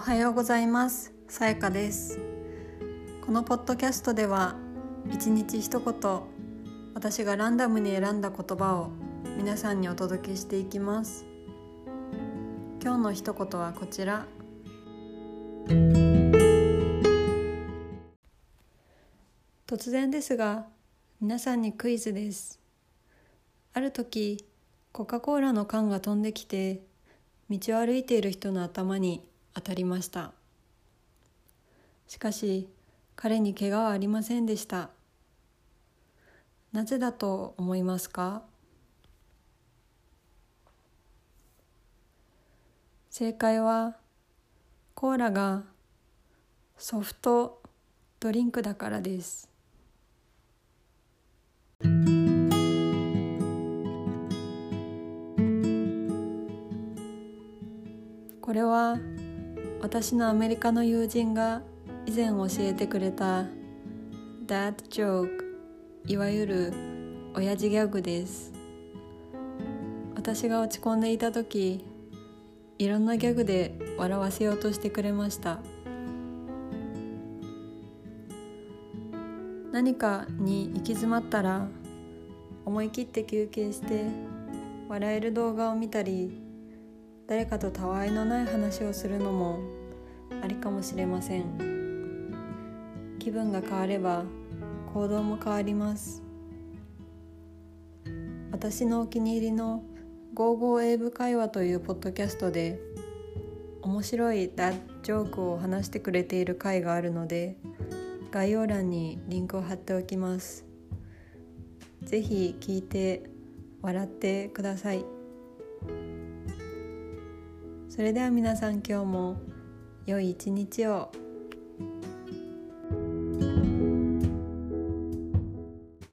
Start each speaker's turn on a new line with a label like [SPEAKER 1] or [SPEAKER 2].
[SPEAKER 1] おはようございます。さやかです。このポッドキャストでは一日一言私がランダムに選んだ言葉を皆さんにお届けしていきます。今日の一言はこちら。突然ですが皆さんにクイズです。ある時コカ・コーラの缶が飛んできて道を歩いている人の頭に当たりました。しかし彼に怪我はありませんでした。なぜだと思いますか？正解はコーラがソフトドリンクだからです。これは私のアメリカの友人が以前教えてくれた Dad Joke いわゆる親父ギャグです。私が落ち込んでいた時いろんなギャグで笑わせようとしてくれました。何かに行き詰まったら思い切って休憩して笑える動画を見たり誰かとたわいのない話をするのもありかもしれません。気分が変われば行動も変わります。私のお気に入りの「ゴーゴー英語会話」というポッドキャストで面白いダッジョークを話してくれている回があるので概要欄にリンクを貼っておきます。ぜひ聞いて笑ってください。それでは皆さん今日も良い一日を。